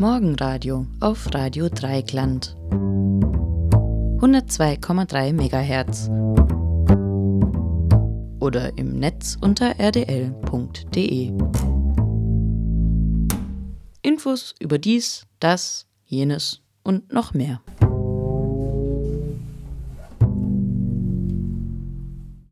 Morgenradio auf Radio Dreigland. 102,3 MHz. Oder im Netz unter rdl.de. Infos über dies, das, jenes und noch mehr.